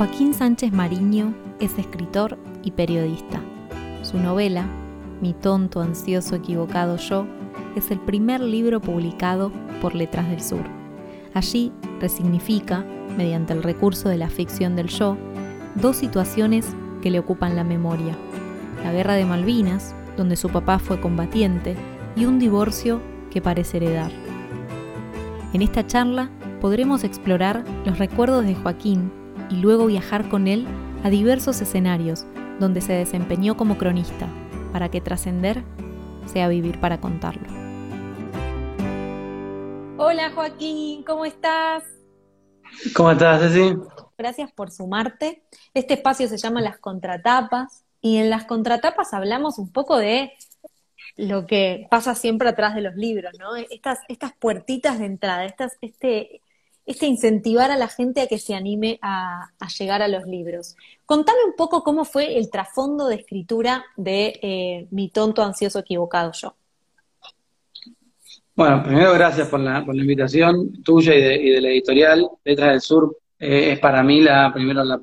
Joaquín Sánchez Mariño es escritor y periodista. Su novela, Mi tonto, ansioso, equivocado yo, es el primer libro publicado por Letras del Sur. Allí resignifica, mediante el recurso de la ficción del yo, dos situaciones que le ocupan la memoria. La guerra de Malvinas, donde su papá fue combatiente, y un divorcio que parece heredar. En esta charla podremos explorar los recuerdos de Joaquín y luego viajar con él a diversos escenarios donde se desempeñó como cronista, para que trascender sea vivir para contarlo. Hola Joaquín, ¿cómo estás? ¿Cómo estás, Ceci? Gracias por sumarte. Este espacio se llama Las Contratapas y en las contratapas hablamos un poco de lo que pasa siempre atrás de los libros, ¿no? Estas, estas puertitas de entrada, estas, este, este incentivar a la gente a que se anime a, llegar a los libros. Contame un poco cómo fue el trasfondo de escritura de eh, Mi tonto ansioso equivocado yo. Bueno, primero gracias por la, por la invitación tuya y de, la editorial. Letras del Sur eh, es para mí la, primero, la,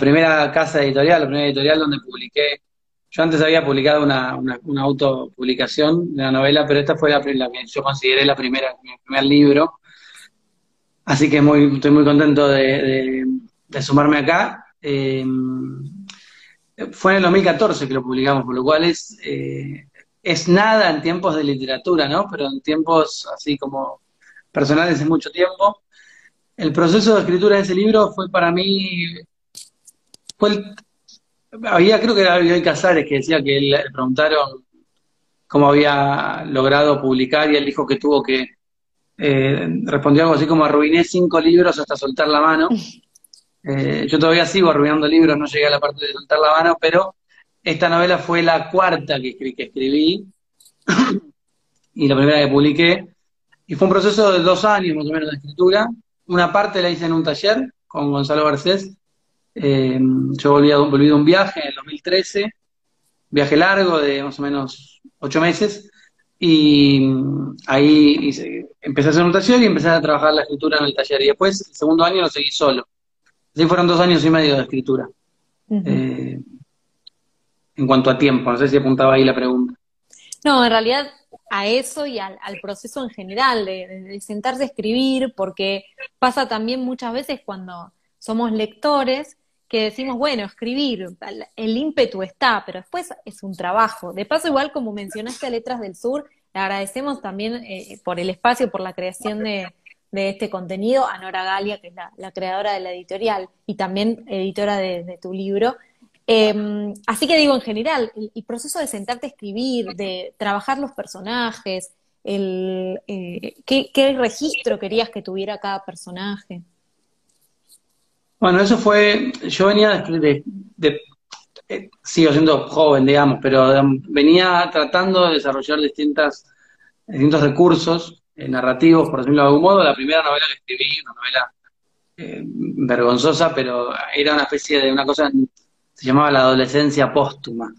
primera casa editorial, la primera editorial donde publiqué. Yo antes había publicado una, una, autopublicación de una novela, pero esta fue la, la que yo consideré la primera, mi primer libro Así que muy, estoy muy contento de, sumarme acá. Eh, fue en el 2014 que lo publicamos, por lo cual es, eh, es nada en tiempos de literatura, ¿no? Pero en tiempos así como personales es mucho tiempo. El proceso de escritura de ese libro fue para mí, fue había, creo que era Bioy Casares que decía que le preguntaron cómo había logrado publicar y él dijo que tuvo que eh, respondió algo así como arruiné cinco libros hasta soltar la mano. Eh, yo todavía sigo arruinando libros, no llegué a la parte de soltar la mano, pero esta novela fue la cuarta que, que escribí y la primera que publiqué. Y fue un proceso de dos años más o menos de escritura. Una parte la hice en un taller con Gonzalo Garcés. Eh, yo volví, a, volví de un viaje en el 2013, viaje largo de más o menos ocho meses, y ahí empecé a hacer taller y empecé a trabajar la escritura en el taller. Y después, el segundo año lo seguí solo. Así fueron dos años y medio de escritura. Eh, en cuanto a tiempo, no sé si apuntaba ahí la pregunta. No, en realidad a eso y al, proceso en general de, de, sentarse a escribir, porque pasa también muchas veces cuando somos lectores que decimos, bueno, escribir, el ímpetu está, pero después es un trabajo. De paso, igual como mencionaste a Letras del Sur, le agradecemos también eh, por el espacio, por la creación de, este contenido a Nora Galia, que es la, creadora de la editorial y también editora de, tu libro. Em, así que digo, en general, el, proceso de sentarte a escribir, de trabajar los personajes, el, eh, ¿qué, ¿qué registro querías que tuviera cada personaje? Bueno, eso fue, yo venía de, sigo siendo joven, digamos, pero venía tratando de desarrollar distintas, distintos recursos eh, narrativos, por decirlo de algún modo. La primera novela que escribí, una novela eh, vergonzosa, pero era una especie de una cosa, se llamaba La adolescencia póstuma.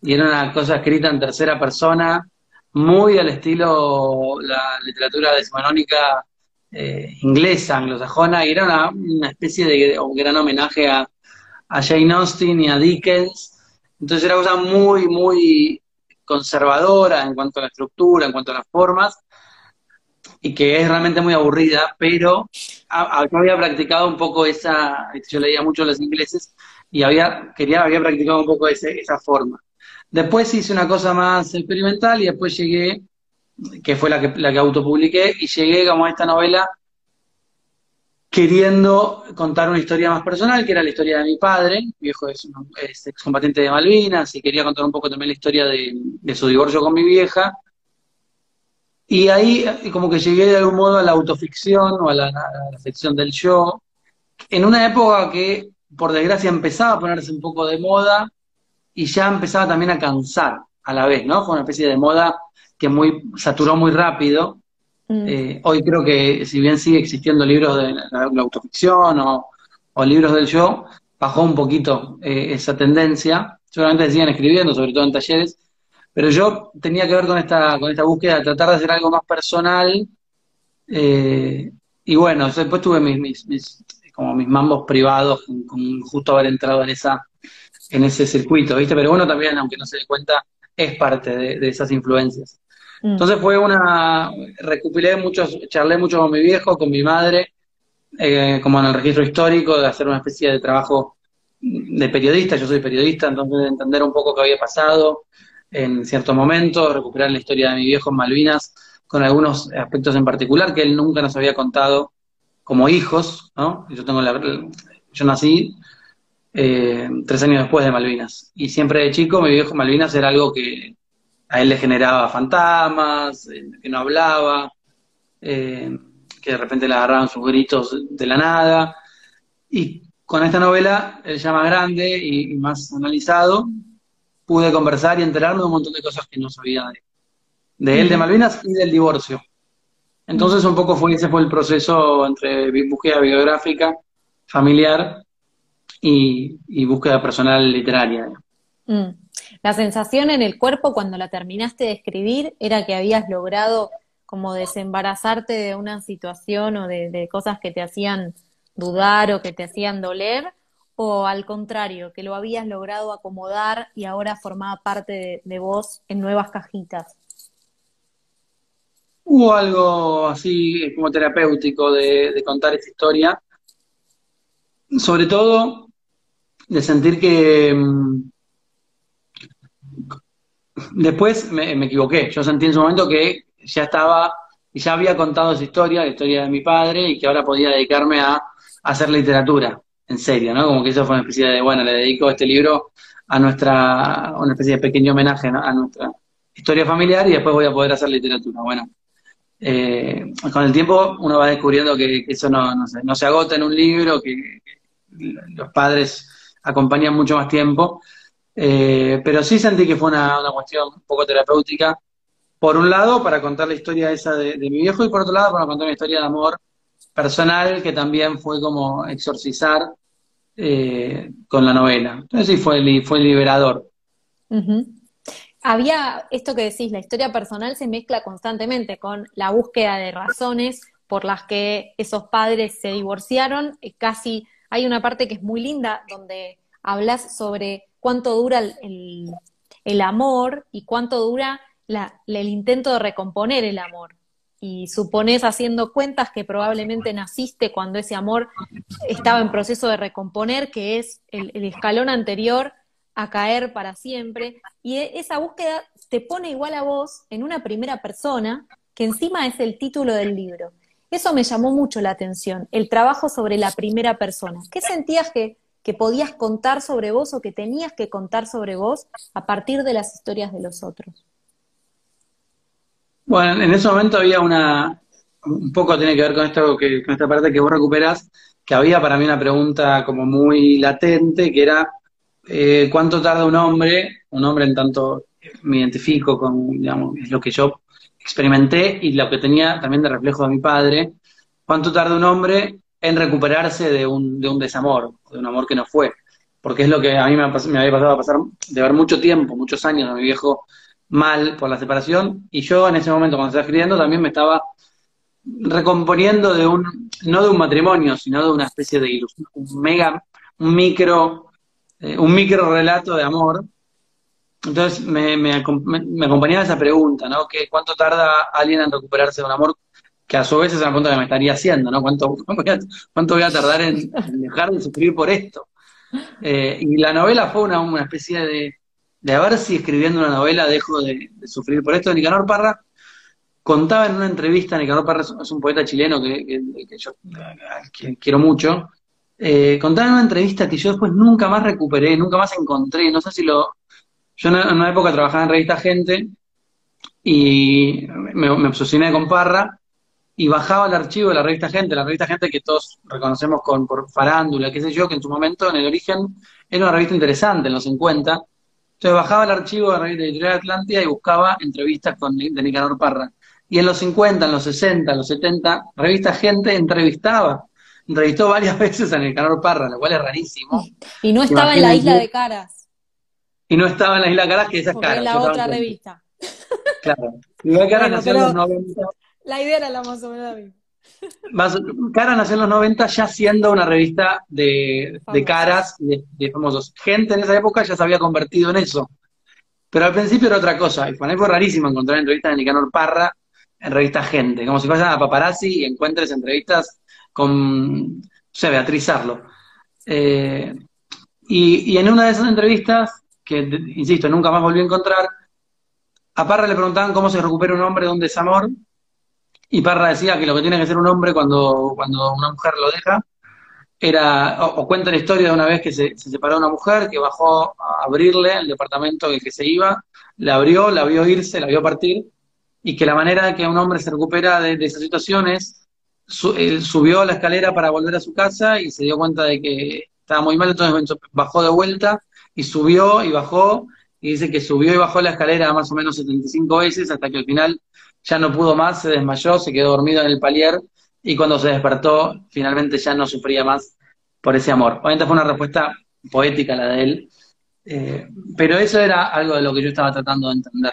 Y era una cosa escrita en tercera persona, muy al estilo la literatura decimonónica eh, inglesa, anglosajona, y era una, especie de un gran homenaje a, Jane Austen y a Dickens. Entonces era una cosa muy, muy conservadora en cuanto a la estructura, en cuanto a las formas, y que es realmente muy aburrida, pero había practicado un poco esa, yo leía mucho a los ingleses, y había, quería, había practicado un poco esa forma. Después hice una cosa más experimental y después llegué que fue la que, la que autopubliqué, y llegué como a esta novela queriendo contar una historia más personal, que era la historia de mi padre, mi viejo es, excombatiente de Malvinas, y quería contar un poco también la historia de, su divorcio con mi vieja. Y ahí como que llegué de algún modo a la autoficción o a la, a la ficción del yo, en una época que, por desgracia, empezaba a ponerse un poco de moda y ya empezaba también a cansar a la vez, ¿no? Fue una especie de moda que muy saturó muy rápido. Mm. Eh, hoy creo que, si bien sigue existiendo libros de la, autoficción o, libros del yo, bajó un poquito eh, esa tendencia. Seguramente siguen escribiendo, sobre todo en talleres, pero yo tenía que ver con esta, con esta búsqueda tratar de hacer algo más personal. eh, y bueno, después tuve mis, como mis mambos privados con, justo haber entrado en esa, en ese circuito, ¿viste? Pero uno también, aunque no se dé cuenta, es parte de esas influencias. Mm. Entonces fue una, recopilé muchos, charlé mucho con mi viejo, con mi madre, eh, como en el registro histórico, de hacer una especie de trabajo de periodista, yo soy periodista, entonces de entender un poco qué había pasado en ciertos momentos, recuperar la historia de mi viejo en Malvinas, con algunos aspectos en particular que él nunca nos había contado como hijos, ¿no? Yo tengo la, yo nací eh, tres años después de Malvinas, y siempre de chico mi viejo Malvinas era algo que a él le generaba fantasmas, que no hablaba, eh, que de repente le agarraban sus gritos de la nada. Y con esta novela, el ya más grande y, y más analizado, pude conversar y enterarme de un montón de cosas que no sabía de, de él, de Malvinas y del divorcio. Entonces un poco fue, ese fue el proceso entre búsqueda biográfica, familiar y, y búsqueda personal literaria. Mm. La sensación en el cuerpo cuando la terminaste de escribir era que habías logrado como desembarazarte de una situación o de, cosas que te hacían dudar o que te hacían doler, o al contrario, que lo habías logrado acomodar y ahora formaba parte de, vos en nuevas cajitas. Hubo algo así como terapéutico de, de contar esa historia, sobre todo de sentir que mm, después me, equivoqué. Yo sentí en su momento que ya estaba y ya había contado esa historia, la historia de mi padre, y que ahora podía dedicarme a, hacer literatura, en serio, ¿no? Como que eso fue una especie de, bueno, le dedico este libro a nuestra, una especie de pequeño homenaje a nuestra historia familiar y después voy a poder hacer literatura. Bueno, eh, con el tiempo uno va descubriendo que, eso no, se, no se agota en un libro, que los padres acompañan mucho más tiempo, eh, pero sí sentí que fue una, una cuestión un poco terapéutica, por un lado para contar la historia esa de, mi viejo y por otro lado para contar una historia de amor personal que también fue como exorcizar eh, con la novela. Entonces sí fue, li- fue liberador. Había esto que decís, la historia personal se mezcla constantemente con la búsqueda de razones por las que esos padres se divorciaron. Eh, Casi hay una parte que es muy linda donde hablas sobre cuánto dura el, amor y cuánto dura el intento de recomponer el amor. Y supones haciendo cuentas que probablemente naciste cuando ese amor estaba en proceso de recomponer, que es el, el escalón anterior a caer para siempre. Y e- esa búsqueda te pone igual a vos en una primera persona, que encima es el título del libro. Eso me llamó mucho la atención, el trabajo sobre la primera persona. ¿Qué sentías que, que podías contar sobre vos o que tenías que contar sobre vos a partir de las historias de los otros? Bueno, en ese momento había una, un poco tiene que ver con esto, que, con esta parte que vos recuperás, que había para mí una pregunta como muy latente, que era eh, ¿cuánto tarda un hombre, un hombre en tanto me identifico con, digamos, es lo que yo experimenté y lo que tenía también de reflejo de mi padre, cuánto tarda un hombre en recuperarse de un, de un desamor, de un amor que no fue? Porque es lo que a mí me, me había pasado a pasar de ver mucho tiempo, muchos años a mi viejo mal por la separación y yo en ese momento cuando estaba escribiendo también me estaba recomponiendo de un, no de un matrimonio, sino de una especie de ilusión, un mega, un micro, eh, un micro relato de amor. Entonces me, me, me- acompañaba esa pregunta, ¿no? Que ¿Cuánto tarda alguien en recuperarse de un amor que a su vez es una pregunta que me estaría haciendo, ¿no? ¿Cuánto, cuánto voy a, tardar en, dejar de sufrir por esto? Eh, y la novela fue una, una especie de, de a ver si escribiendo una novela dejo de, sufrir por esto. Nicanor Parra contaba en una entrevista, Nicanor Parra es, un poeta chileno que, que- yo quiero mucho, eh, contaba en una entrevista que yo después nunca más recuperé, nunca más encontré, no sé si lo... Yo en una época trabajaba en Revista Gente y me, me obsesioné con Parra y bajaba el archivo de la revista Gente, la revista Gente que todos reconocemos con, por farándula, qué sé yo, que en su momento, en el origen, era una revista interesante en los 50. Entonces bajaba el archivo de la revista Editorial Atlántida y buscaba entrevistas con, de Nicanor Parra. Y en los 50, en los 60, en los 70, revista Gente entrevistaba. Entrevistó varias veces a Nicanor Parra, lo cual es rarísimo. Y no estaba en la isla de Caras. Y no estaba en la isla de Caras, que esa es Caras. en la otra revista. Claro. Y Caras nació en los 90. La idea era la más o menos Cara nació en los 90 ya siendo una revista de, caras, de, de, famosos. Gente en esa época ya se había convertido en eso. Pero al principio era otra cosa. Y para mí fue rarísimo encontrar entrevistas de Nicanor Parra en revista Gente. Como si vayas a Paparazzi y encuentres entrevistas con, no sé, Beatriz Arlo. Eh, y, y en una de esas entrevistas, que insisto, nunca más volví a encontrar, a Parra le preguntaban cómo se recupera un hombre de un desamor y Parra decía que lo que tiene que hacer un hombre cuando, cuando una mujer lo deja era, o, cuenta la historia de una vez que se, separó una mujer, que bajó a abrirle el departamento en el que se iba, la abrió, la vio irse, la vio partir, y que la manera de que un hombre se recupera de, esa situación es, subió a la escalera para volver a su casa y se dio cuenta de que estaba muy mal, entonces bajó de vuelta y subió y bajó, y dice que subió y bajó la escalera más o menos 75 veces hasta que al final ya no pudo más, se desmayó, se quedó dormido en el palier y cuando se despertó finalmente ya no sufría más por ese amor. Obviamente fue una respuesta poética la de él, eh, pero eso era algo de lo que yo estaba tratando de entender.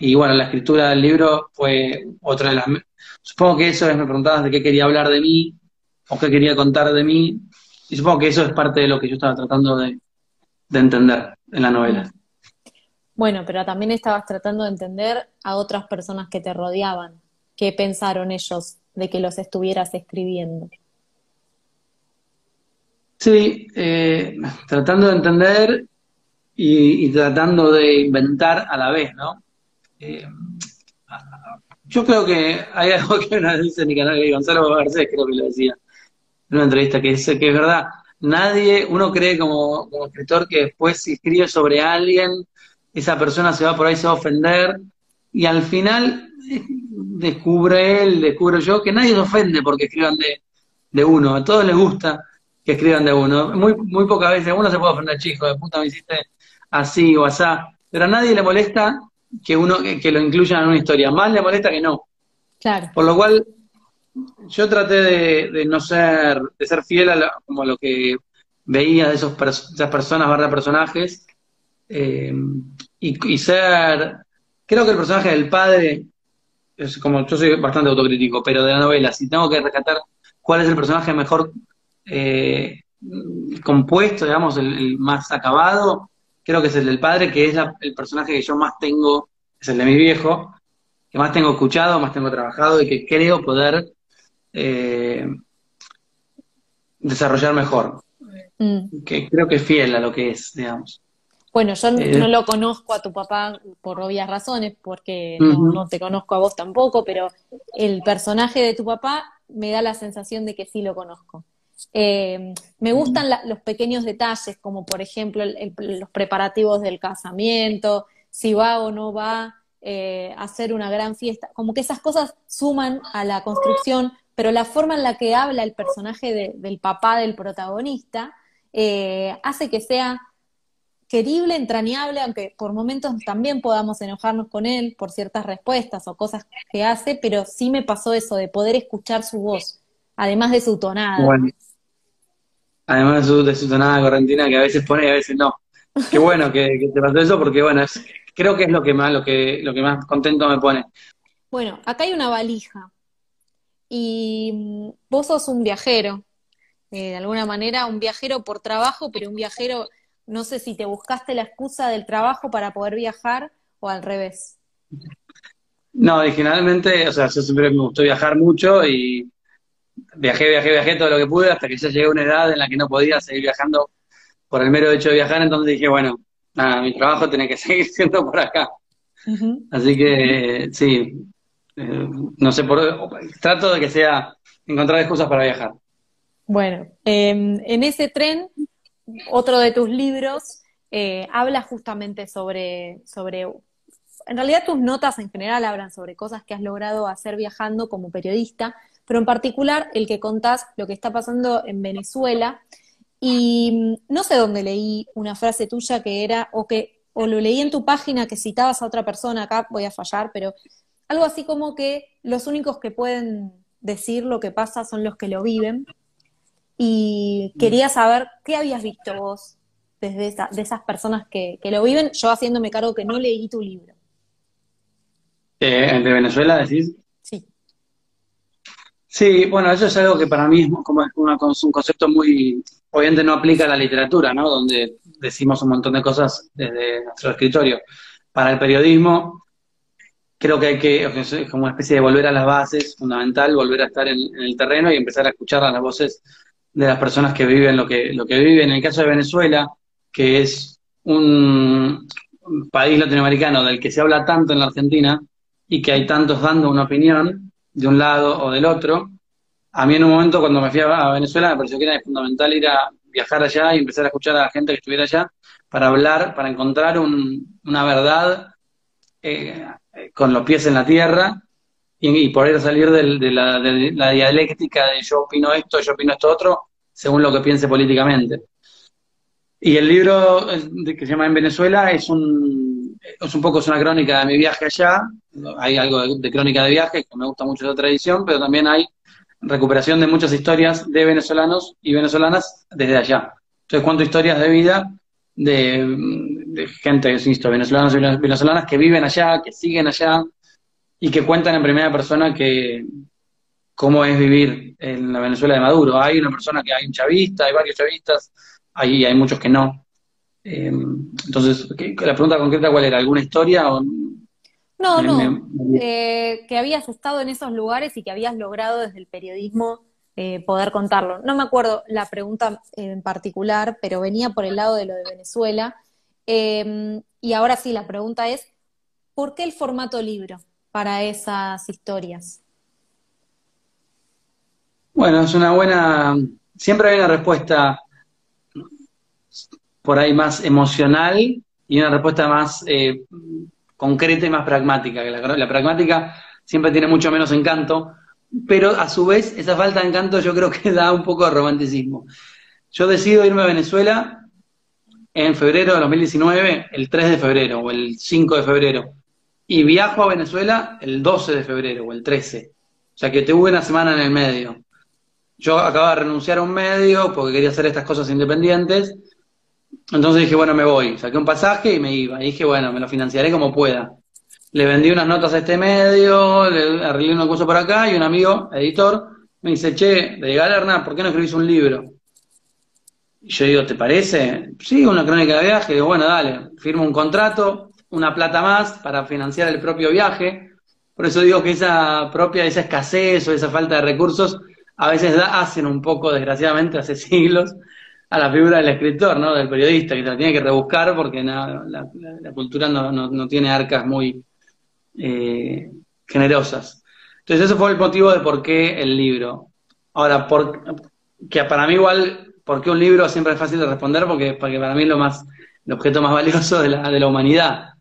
y bueno, la escritura del libro fue otra de las... Supongo que eso es, me preguntabas de qué quería hablar de mí o qué quería contar de mí, y supongo que eso es parte de lo que yo estaba tratando de entender en la novela. Bueno, pero también estabas tratando de entender a otras personas que te rodeaban. ¿Qué pensaron ellos de que los estuvieras escribiendo? Sí, eh, tratando de entender y, tratando de inventar a la vez, ¿no? Eh, yo creo que hay algo que una vez dice mi canal, Gonzalo Garcés creo que lo decía, en una entrevista, que dice que es verdad, nadie, uno cree como, como escritor que después si escribe sobre alguien, esa persona se va por ahí, se va a ofender, y al final descubre él, descubro yo, que nadie se ofende porque escriban de, de uno, a todos les gusta que escriban de uno. Muy, muy pocas veces uno se puede ofender, chico, de puta me hiciste así o asá, pero a nadie le molesta que uno que, lo incluyan en una historia, más le molesta que no. Claro. Por lo cual, yo traté de, no ser, de ser fiel a, como a lo que veía de esos esas personas, barra personajes, eh, y, ser, creo que el personaje del padre, es como yo soy bastante autocrítico, pero de la novela, si tengo que rescatar cuál es el personaje mejor eh, compuesto, digamos, el, más acabado, creo que es el del padre, que es el personaje que yo más tengo, es el de mi viejo, que más tengo escuchado, más tengo trabajado y que creo poder eh, desarrollar mejor. Mm. Que creo que es fiel a lo que es, digamos. Bueno, yo eh. no lo conozco a tu papá por obvias razones, porque no, te conozco a vos tampoco, pero el personaje de tu papá me da la sensación de que sí lo conozco. Eh, me gustan los pequeños detalles, como por ejemplo los preparativos del casamiento, si va o no va eh, a hacer una gran fiesta, como que esas cosas suman a la construcción, pero la forma en la que habla el personaje del papá del protagonista hace que sea querible, entrañable, aunque por momentos también podamos enojarnos con él por ciertas respuestas o cosas que hace, pero sí me pasó eso de poder escuchar su voz, además de su tonada. además de su, tonada correntina que a veces pone y a veces no. Qué bueno que, te pasó eso porque bueno, creo que es lo que más, lo que, lo que más contento me pone. Bueno, acá hay una valija y mm, vos sos un viajero, eh, de alguna manera un viajero por trabajo, pero un viajero no sé si te buscaste la excusa del trabajo para poder viajar o al revés. No, originalmente, o sea, yo siempre me gustó viajar mucho y viajé, viajé, viajé todo lo que pude hasta que ya llegué a una edad en la que no podía seguir viajando por el mero hecho de viajar, entonces dije, bueno, nada, mi trabajo tiene que seguir siendo por acá. Así que sí, eh, no sé, por, trato de que sea encontrar excusas para viajar. Bueno, em, en ese tren otro de tus libros eh, habla justamente sobre, sobre en realidad tus notas en general hablan sobre cosas que has logrado hacer viajando como periodista, pero en particular el que contás lo que está pasando en Venezuela. Y mm, no sé dónde leí una frase tuya que era, o que, o lo leí en tu página que citabas a otra persona, acá voy a fallar, pero algo así como que los únicos que pueden decir lo que pasa son los que lo viven. Y quería saber qué habías visto vos desde de esas personas que, lo viven, yo haciéndome cargo que no leí tu libro. Eh, ¿De Venezuela decís? Sí. Sí, bueno, eso es algo que para mí es como un concepto muy, obviamente no aplica a la literatura, ¿no? Donde decimos un montón de cosas desde nuestro escritorio. Para el periodismo, creo que hay que, es como una especie de volver a las bases, fundamental, volver a estar en, el terreno y empezar a escuchar a las voces de las personas que viven lo que, lo que viven. En el caso de Venezuela, que es un país latinoamericano del que se habla tanto en la Argentina y que hay tantos dando una opinión de un lado o del otro. A mí en un momento cuando me fui a Venezuela me pareció que era fundamental ir a viajar allá y empezar a escuchar a la gente que estuviera allá para hablar, para encontrar una verdad eh, con los pies en la tierra y, poder salir de, la, de, la, dialéctica de yo opino esto, yo opino esto otro, según lo que piense políticamente. Y el libro que se llama En Venezuela es un, es un poco es una crónica de mi viaje allá. Hay algo de, crónica de viaje, que me gusta mucho esa tradición, pero también hay recuperación de muchas historias de venezolanos y venezolanas desde allá. Entonces cuento historias de vida de, gente, insisto, venezolanos y venezolanas que viven allá, que siguen allá y que cuentan en primera persona que cómo es vivir en la Venezuela de Maduro. Hay una persona que hay un chavista, hay varios chavistas, ahí hay muchos que no. Eh, entonces, la pregunta concreta, ¿cuál era? ¿Alguna historia? O... No, no, eh, que habías estado en esos lugares y que habías logrado desde el periodismo eh, poder contarlo. No me acuerdo la pregunta en particular, pero venía por el lado de lo de Venezuela. y ahora sí, la pregunta es, ¿por qué el formato libro para esas historias? Bueno, es una buena, siempre hay una respuesta por ahí más emocional y una respuesta más eh, concreta y más pragmática. Que la, pragmática siempre tiene mucho menos encanto, pero a su vez esa falta de encanto yo creo que da un poco de romanticismo. Yo decido irme a Venezuela en febrero de 2019, el 3 de febrero o el 5 de febrero, y viajo a Venezuela el 12 de febrero o el 13. O sea que tuve una semana en el medio. Yo acababa de renunciar a un medio porque quería hacer estas cosas independientes entonces dije, bueno, me voy. Saqué un pasaje y me iba. Y dije, bueno, me lo financiaré como pueda. Le vendí unas notas a este medio, le arreglé una cosa por acá y un amigo, editor, me dice, che, de Galerna, ¿por qué no escribís un libro? Y yo digo, ¿te parece? Sí, una crónica de viaje. Digo, bueno, dale, firmo un contrato, una plata más para financiar el propio viaje. Por eso digo que esa propia, esa escasez o esa falta de recursos a veces hacen un poco, desgraciadamente, hace siglos, a la figura del escritor, ¿no? Del periodista, que la tiene que rebuscar porque la, cultura no, tiene arcas muy eh, generosas. Entonces ese fue el motivo de por qué el libro. Ahora, por, que para mí igual, ¿por qué un libro siempre es fácil de responder? Porque, porque para mí es lo más, el objeto más valioso de la, de la humanidad.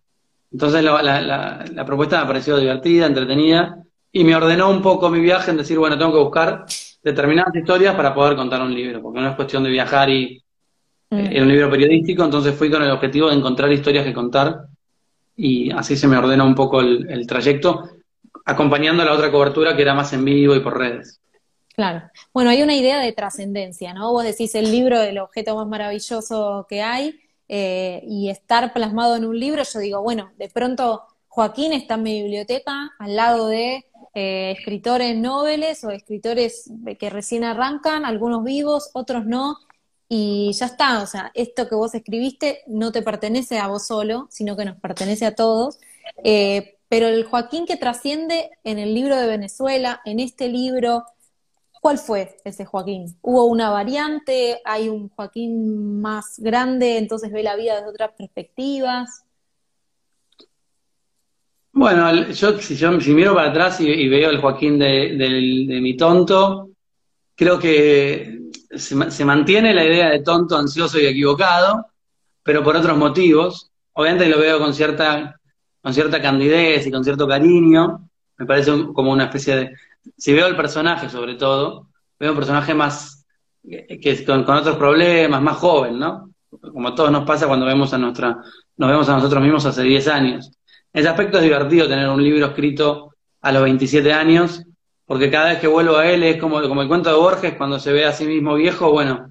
Entonces la, la propuesta me pareció divertida, entretenida, y me ordenó un poco mi viaje en decir, bueno, tengo que buscar determinadas historias para poder contar un libro, porque no es cuestión de viajar y mm. un libro periodístico, entonces fui con el objetivo de encontrar historias que contar y así se me ordena un poco el, trayecto, acompañando la otra cobertura que era más en vivo y por redes. Claro. Bueno, hay una idea de trascendencia, ¿no? Vos decís el libro, el objeto más maravilloso que hay, eh, y estar plasmado en un libro, yo digo, bueno, de pronto Joaquín está en mi biblioteca al lado de eh, escritores nobles o escritores que recién arrancan, algunos vivos, otros no, y ya está, o sea, esto que vos escribiste no te pertenece a vos solo, sino que nos pertenece a todos. Eh, pero el Joaquín que trasciende en el libro de Venezuela, en este libro, ¿cuál fue ese Joaquín? ¿Hubo una variante? ¿Hay un Joaquín más grande, entonces ve la vida desde otras perspectivas? Bueno, yo si, yo si miro para atrás y, veo el Joaquín de, mi tonto, creo que se, mantiene la idea de tonto, ansioso y equivocado, pero por otros motivos. Obviamente lo veo con cierta con cierta candidez y con cierto cariño, me parece como una especie de... Si veo el personaje sobre todo, veo un personaje más, que con, con otros problemas, más joven, ¿no? Como a todos nos pasa cuando vemos a nuestra, nos vemos a nosotros mismos hace 10 años. En ese aspecto es divertido tener un libro escrito a los 27 años, porque cada vez que vuelvo a él es como, como el cuento de Borges, cuando se ve a sí mismo viejo, bueno,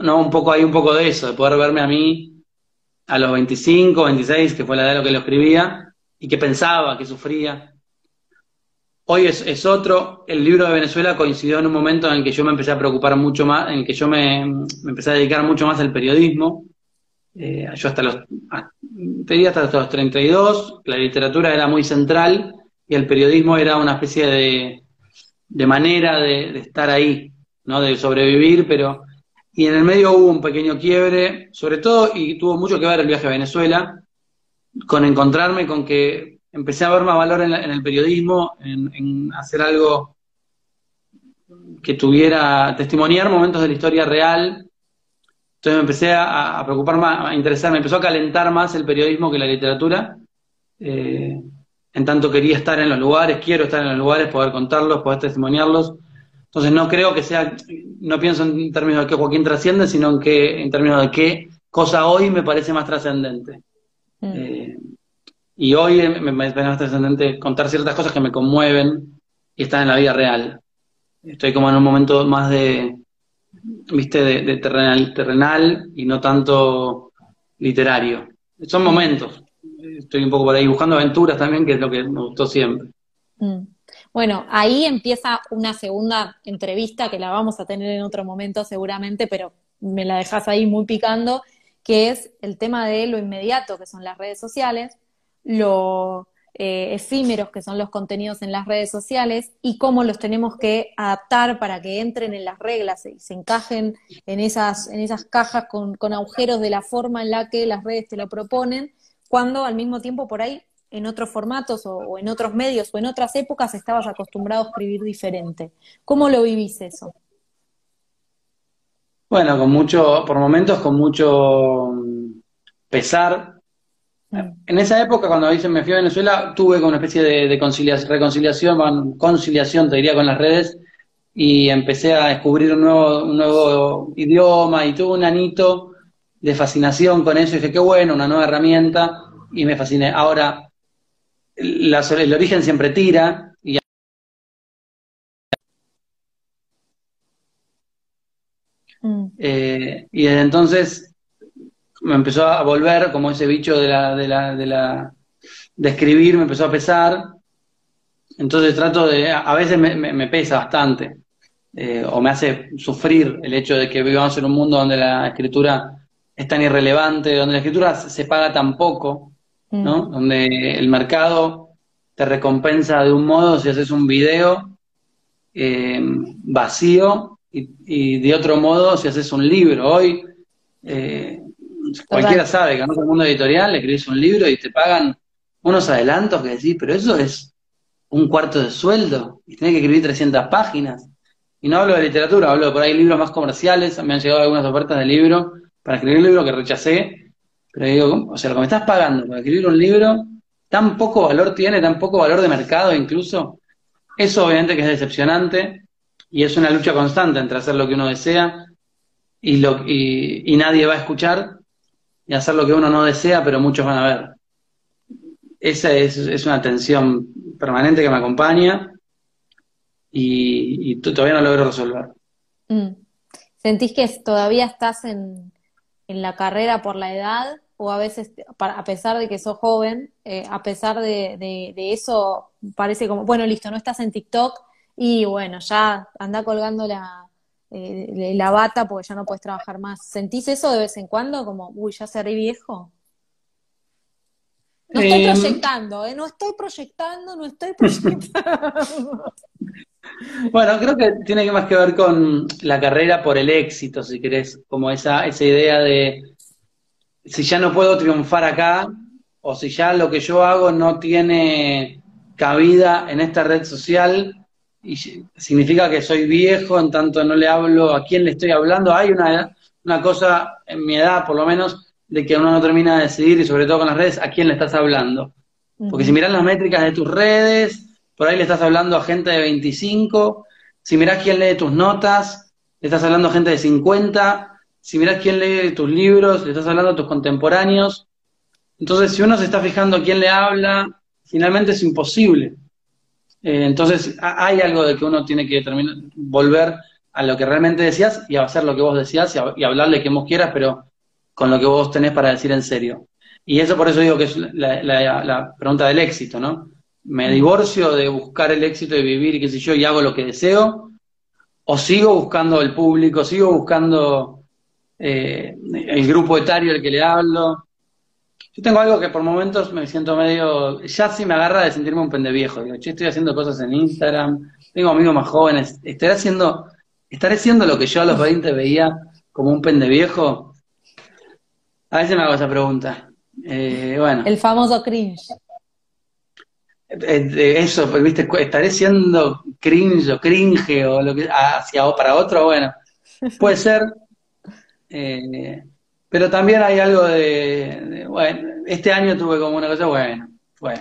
no, un poco hay un poco de eso, de poder verme a mí a los 25, 26, que fue la edad de lo que lo escribía, y que pensaba, que sufría. Hoy es, otro, el libro de Venezuela coincidió en un momento en el que yo me empecé a preocupar mucho más, en el que yo me, empecé a dedicar mucho más al periodismo. Eh, yo hasta los, hasta los 32, la literatura era muy central y el periodismo era una especie de, de manera de, de, estar ahí, ¿no? de sobrevivir, pero y en el medio hubo un pequeño quiebre, sobre todo, y tuvo mucho que ver el viaje a Venezuela, con encontrarme con que empecé a ver más valor en, el periodismo, en, hacer algo que tuviera, testimoniar momentos de la historia real. Entonces me empecé a, preocupar más, a interesarme, empezó a calentar más el periodismo que la literatura. Eh, en tanto quería estar en los lugares, quiero estar en los lugares, poder contarlos, poder testimoniarlos. Entonces no creo que sea, no pienso en términos de que Joaquín trasciende, sino en que en términos de qué cosa hoy me parece más trascendente. Mm. Eh, y hoy me, parece más trascendente contar ciertas cosas que me conmueven y están en la vida real. Estoy como en un momento más de, viste, de, terrenal, terrenal y no tanto literario. Son momentos. Estoy un poco por ahí buscando aventuras también, que es lo que me gustó siempre. Mm. Bueno, ahí empieza una segunda entrevista que la vamos a tener en otro momento seguramente, pero me la dejas ahí muy picando, que es el tema de lo inmediato, que son las redes sociales, lo eh, efímeros, que son los contenidos en las redes sociales, y cómo los tenemos que adaptar para que entren en las reglas y se encajen en esas, en esas cajas con, con agujeros de la forma en la que las redes te lo proponen, cuando al mismo tiempo por ahí en otros formatos o, en otros medios o en otras épocas estabas acostumbrado a escribir diferente. ¿Cómo lo vivís eso? Bueno, con mucho, por momentos con mucho mm, pesar. Mm. En esa época, cuando me fui a Venezuela, tuve como una especie de, conciliación, reconciliación, conciliación, te diría, con las redes, y empecé a descubrir un nuevo, un nuevo idioma, y tuve un anito de fascinación con eso, y dije, qué bueno, una nueva herramienta, y me fasciné. Ahora, el origen siempre tira y mm. eh, y desde entonces me empezó a volver como ese bicho de la, de la, de la, de escribir, me empezó a pesar. Entonces trato de, a veces me, pesa bastante, eh, o me hace sufrir el hecho de que vivamos en un mundo donde la escritura es tan irrelevante, donde la escritura se paga tan poco, ¿no? Mm. Donde el mercado te recompensa de un modo si haces un video eh, vacío y, de otro modo si haces un libro. Hoy eh, cualquiera sabe que en el mundo editorial escribís un libro y te pagan unos adelantos que decís, pero eso es un cuarto de sueldo y tenés que escribir 300 páginas. Y no hablo de literatura, hablo de por ahí libros más comerciales. Me han llegado algunas ofertas de libro para escribir un libro que rechacé pero digo, o sea, lo que me estás pagando para escribir un libro, tan poco valor tiene, tan poco valor de mercado incluso, eso obviamente que es decepcionante y es una lucha constante entre hacer lo que uno desea y, lo, y, nadie va a escuchar y hacer lo que uno no desea, pero muchos van a ver. Esa es, una tensión permanente que me acompaña y, todavía no logro resolver. Mm. ¿Sentís que todavía estás en, en la carrera por la edad o a veces, a pesar de que sos joven, eh, a pesar de, eso, parece como, bueno, listo, no estás en TikTok y bueno, ya anda colgando la, eh, la bata porque ya no puedes trabajar más. ¿Sentís eso de vez en cuando? Como, uy, ya seré viejo. No estoy em, proyectando, ¿eh? No estoy proyectando, no estoy proyectando. Bueno, creo que tiene más que ver con la carrera por el éxito, si querés, como esa, esa idea de si ya no puedo triunfar acá, o si ya lo que yo hago no tiene cabida en esta red social, y significa que soy viejo, en tanto no le hablo a quién le estoy hablando. Hay una, una cosa, en mi edad por lo menos, de que uno no termina de decidir, y sobre todo con las redes, a quién le estás hablando. Porque si miras las métricas de tus redes, por ahí le estás hablando a gente de 25, si mirás quién lee tus notas, le estás hablando a gente de 50, si mirás quién lee tus libros, le estás hablando a tus contemporáneos. Entonces, si uno se está fijando a quién le habla, finalmente es imposible. Eh, entonces, hay algo de que uno tiene que terminar, volver a lo que realmente decías y a hacer lo que vos decías y, hablarle que vos quieras, pero con lo que vos tenés para decir en serio. Y eso por eso digo que es la, pregunta del éxito, ¿no? ¿Me divorcio de buscar el éxito de vivir y qué sé yo y hago lo que deseo? ¿O sigo buscando el público, sigo buscando eh, el grupo etario al que le hablo? Yo tengo algo que por momentos me siento medio, ya sí me agarra de sentirme un pendeviejo. Digo, che, estoy haciendo cosas en Instagram, tengo amigos más jóvenes, estaré haciendo, estaré haciendo lo que yo a los 20 veía como un pendeviejo. A veces me hago esa pregunta. Eh, bueno. El famoso cringe. Eh, eso, pues, viste, estaré siendo cringe o cringe o lo que hacia o para otro, bueno, puede ser. Eh, pero también hay algo de, bueno, este año tuve como una cosa, bueno, fue,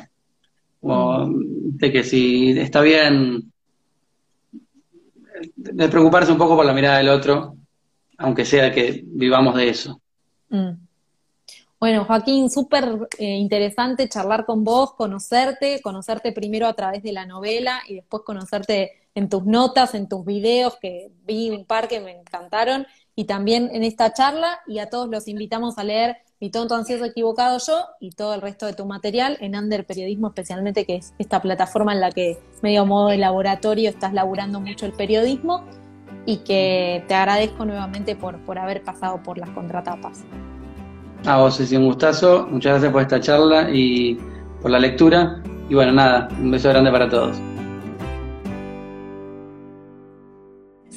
como de que si está bien de preocuparse un poco por la mirada del otro, aunque sea que vivamos de eso. Mm. Bueno, Joaquín, súper eh, interesante charlar con vos, conocerte, conocerte primero a través de la novela y después conocerte en tus notas, en tus videos, que vi un par que me encantaron, y también en esta charla, y a todos los invitamos a leer Mi tonto ansioso equivocado yo y todo el resto de tu material en Under Periodismo, especialmente que es esta plataforma en la que medio modo de laboratorio estás laburando mucho el periodismo y que te agradezco nuevamente por, por haber pasado por las contratapas. A vos es un gustazo, muchas gracias por esta charla y por la lectura. Y bueno, nada, un beso grande para todos.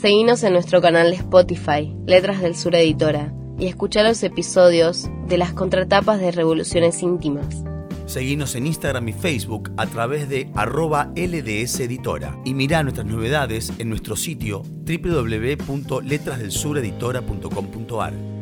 Seguinos en nuestro canal de Spotify, Letras del Sur Editora, y escucha los episodios de las contratapas de Revoluciones Íntimas. Seguinos en Instagram y Facebook a través de arroba LDS Editora y mirá nuestras novedades en nuestro sitio www.letrasdelsureditora.com.ar.